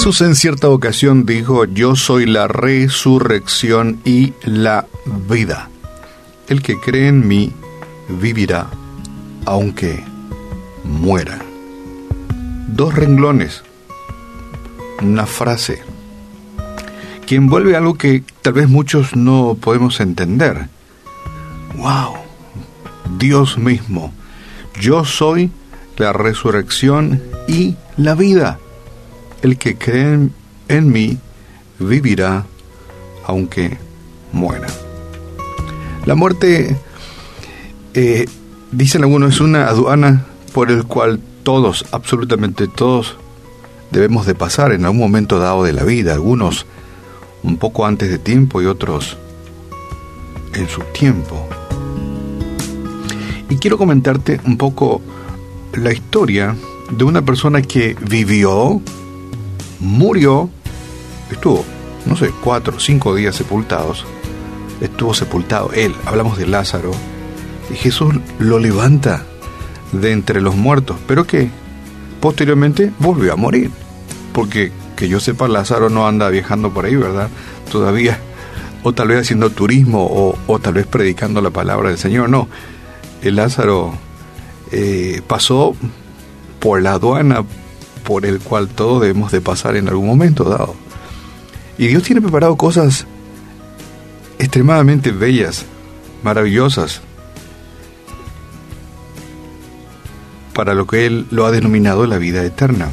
Jesús en cierta ocasión dijo, yo soy la resurrección y la vida. El que cree en mí vivirá aunque muera. Dos renglones, una frase que envuelve algo que tal vez muchos no podemos entender. ¡Wow! Dios mismo, yo soy la resurrección y la vida el que cree en mí vivirá aunque muera. La muerte, eh, dicen algunos, es una aduana por el cual todos, absolutamente todos, debemos de pasar en algún momento dado de la vida, algunos un poco antes de tiempo y otros en su tiempo. Y quiero comentarte un poco la historia de una persona que vivió murió, estuvo, no sé, cuatro o cinco días sepultados, estuvo sepultado él, hablamos de Lázaro, y Jesús lo levanta de entre los muertos, pero que posteriormente volvió a morir, porque que yo sepa Lázaro no anda viajando por ahí, ¿verdad? Todavía, o tal vez haciendo turismo, o, o tal vez predicando la palabra del Señor, no, el Lázaro eh, pasó por la aduana, por el cual todos debemos de pasar en algún momento dado. Y Dios tiene preparado cosas extremadamente bellas, maravillosas, para lo que Él lo ha denominado la vida eterna.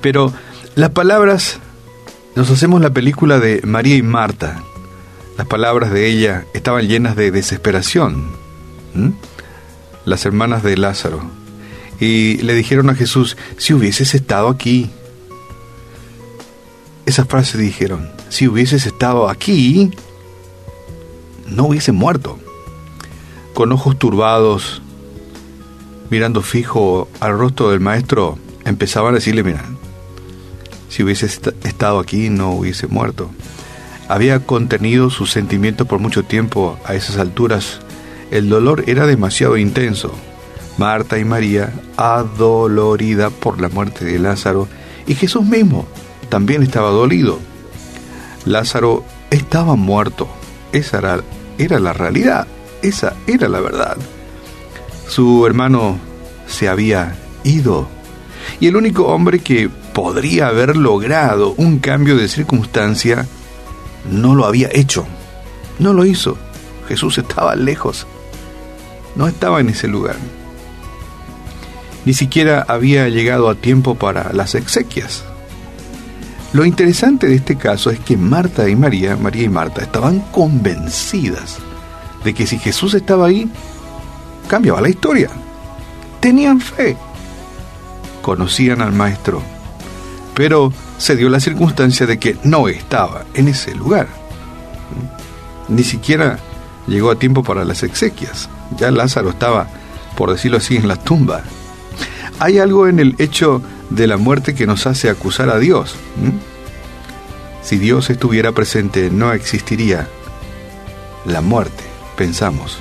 Pero las palabras, nos hacemos la película de María y Marta, las palabras de ella estaban llenas de desesperación. Las hermanas de Lázaro y le dijeron a Jesús, si hubieses estado aquí, esa frase dijeron, si hubieses estado aquí, no hubiese muerto. Con ojos turbados, mirando fijo al rostro del maestro, empezaban a decirle, mira, si hubiese estado aquí, no hubiese muerto. Había contenido sus sentimientos por mucho tiempo a esas alturas. El dolor era demasiado intenso Marta y María, adolorida por la muerte de Lázaro, y Jesús mismo también estaba dolido. Lázaro estaba muerto, esa era, era la realidad, esa era la verdad. Su hermano se había ido, y el único hombre que podría haber logrado un cambio de circunstancia no lo había hecho, no lo hizo. Jesús estaba lejos, no estaba en ese lugar ni siquiera había llegado a tiempo para las exequias. Lo interesante de este caso es que Marta y María, María y Marta, estaban convencidas de que si Jesús estaba ahí, cambiaba la historia. Tenían fe. Conocían al Maestro. Pero se dio la circunstancia de que no estaba en ese lugar. Ni siquiera llegó a tiempo para las exequias. Ya Lázaro estaba, por decirlo así, en la tumba. Hay algo en el hecho de la muerte que nos hace acusar a Dios. Si Dios estuviera presente, no existiría la muerte, pensamos.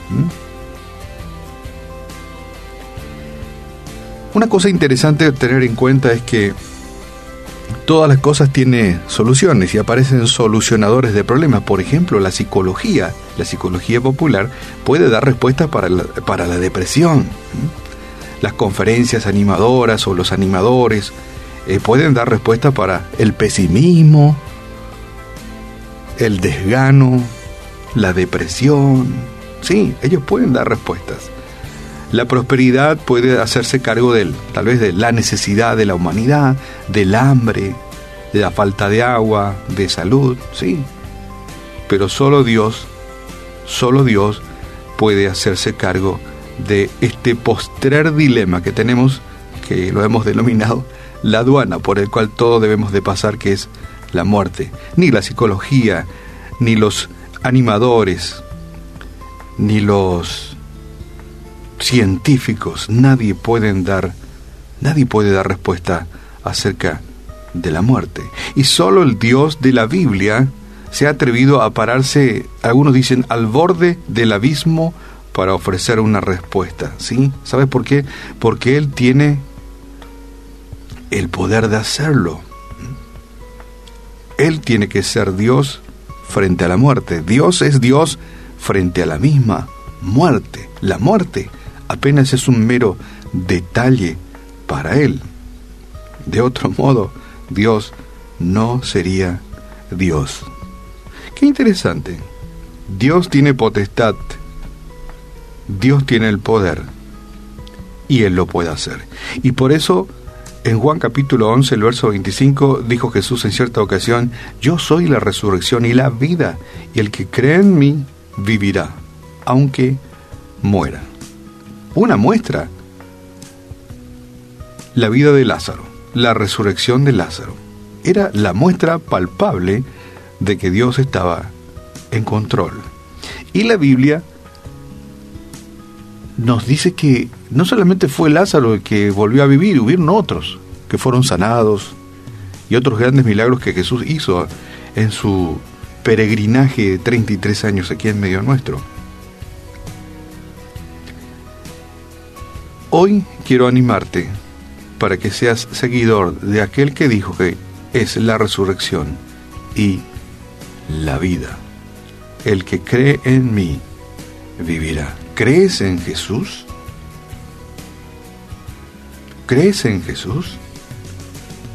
Una cosa interesante de tener en cuenta es que todas las cosas tienen soluciones y aparecen solucionadores de problemas. Por ejemplo, la psicología, la psicología popular puede dar respuestas para la, para la depresión las conferencias animadoras o los animadores eh, pueden dar respuesta para el pesimismo, el desgano, la depresión. Sí, ellos pueden dar respuestas. La prosperidad puede hacerse cargo de tal vez de la necesidad de la humanidad, del hambre, de la falta de agua, de salud, sí. Pero solo Dios, solo Dios puede hacerse cargo de este postrer dilema que tenemos, que lo hemos denominado la aduana, por el cual todos debemos de pasar, que es la muerte. Ni la psicología, ni los animadores, ni los científicos, nadie pueden dar, nadie puede dar respuesta acerca de la muerte. Y solo el Dios de la Biblia se ha atrevido a pararse, algunos dicen, al borde del abismo para ofrecer una respuesta, ¿sí? ¿Sabes por qué? Porque Él tiene el poder de hacerlo. Él tiene que ser Dios frente a la muerte. Dios es Dios frente a la misma muerte. La muerte apenas es un mero detalle para Él. De otro modo, Dios no sería Dios. Qué interesante. Dios tiene potestad. Dios tiene el poder. Y Él lo puede hacer. Y por eso en Juan capítulo 11, el verso 25, dijo Jesús en cierta ocasión, Yo soy la resurrección y la vida, y el que cree en mí vivirá, aunque muera. Una muestra, la vida de Lázaro, la resurrección de Lázaro, era la muestra palpable de que Dios estaba en control. Y la Biblia nos dice que no solamente fue Lázaro el que volvió a vivir, hubieron otros que fueron sanados y otros grandes milagros que Jesús hizo en su peregrinaje de 33 años aquí en medio nuestro. Hoy quiero animarte para que seas seguidor de aquel que dijo que es la resurrección y la vida. El que cree en mí vivirá. ¿Crees en Jesús? ¿Crees en Jesús?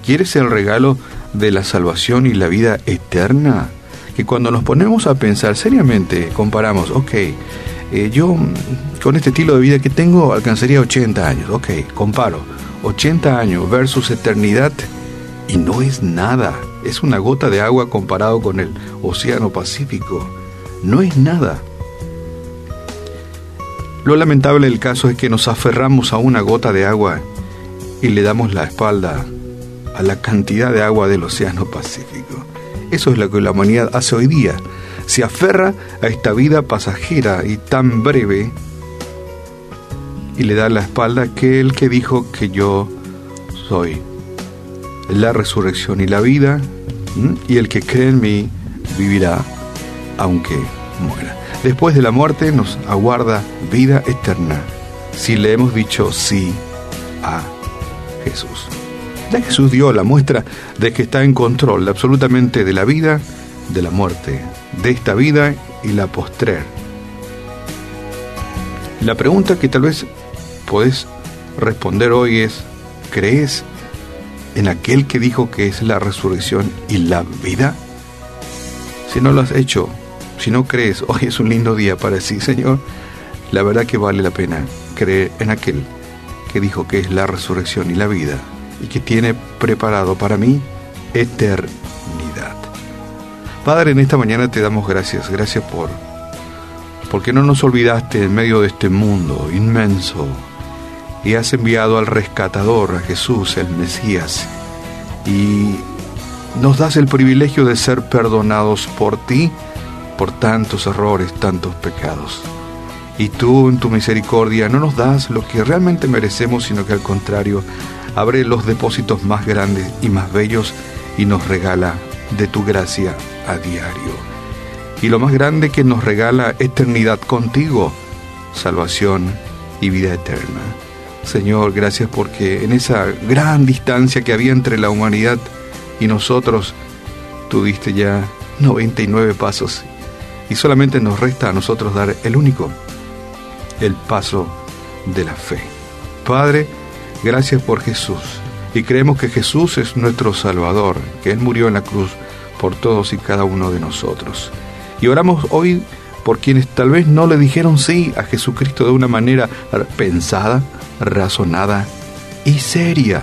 ¿Quieres el regalo de la salvación y la vida eterna? Que cuando nos ponemos a pensar seriamente, comparamos, ok, eh, yo con este estilo de vida que tengo alcanzaría 80 años, ok, comparo, 80 años versus eternidad y no es nada, es una gota de agua comparado con el Océano Pacífico, no es nada. Lo lamentable del caso es que nos aferramos a una gota de agua y le damos la espalda a la cantidad de agua del Océano Pacífico. Eso es lo que la humanidad hace hoy día. Se aferra a esta vida pasajera y tan breve y le da la espalda a aquel que dijo que yo soy la resurrección y la vida y el que cree en mí vivirá aunque muera. Después de la muerte nos aguarda vida eterna si le hemos dicho sí a Jesús. Ya Jesús dio la muestra de que está en control absolutamente de la vida, de la muerte, de esta vida y la postrer. La pregunta que tal vez podés responder hoy es, ¿crees en aquel que dijo que es la resurrección y la vida? Si no lo has hecho, si no crees, hoy es un lindo día para decir, Señor, la verdad que vale la pena creer en aquel que dijo que es la resurrección y la vida y que tiene preparado para mí eternidad. Padre, en esta mañana te damos gracias, gracias por porque no nos olvidaste en medio de este mundo inmenso y has enviado al rescatador, a Jesús, el Mesías, y nos das el privilegio de ser perdonados por ti por tantos errores, tantos pecados. Y tú en tu misericordia no nos das lo que realmente merecemos, sino que al contrario, abre los depósitos más grandes y más bellos y nos regala de tu gracia a diario. Y lo más grande que nos regala eternidad contigo, salvación y vida eterna. Señor, gracias porque en esa gran distancia que había entre la humanidad y nosotros, tú diste ya 99 pasos y solamente nos resta a nosotros dar el único, el paso de la fe. Padre, gracias por Jesús y creemos que Jesús es nuestro Salvador, que Él murió en la cruz por todos y cada uno de nosotros. Y oramos hoy por quienes tal vez no le dijeron sí a Jesucristo de una manera pensada, razonada y seria.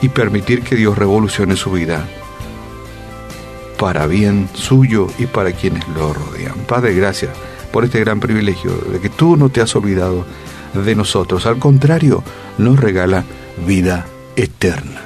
Y permitir que Dios revolucione su vida para bien suyo y para quienes lo rodean. Padre, gracias por este gran privilegio de que tú no te has olvidado de nosotros. Al contrario, nos regala vida eterna.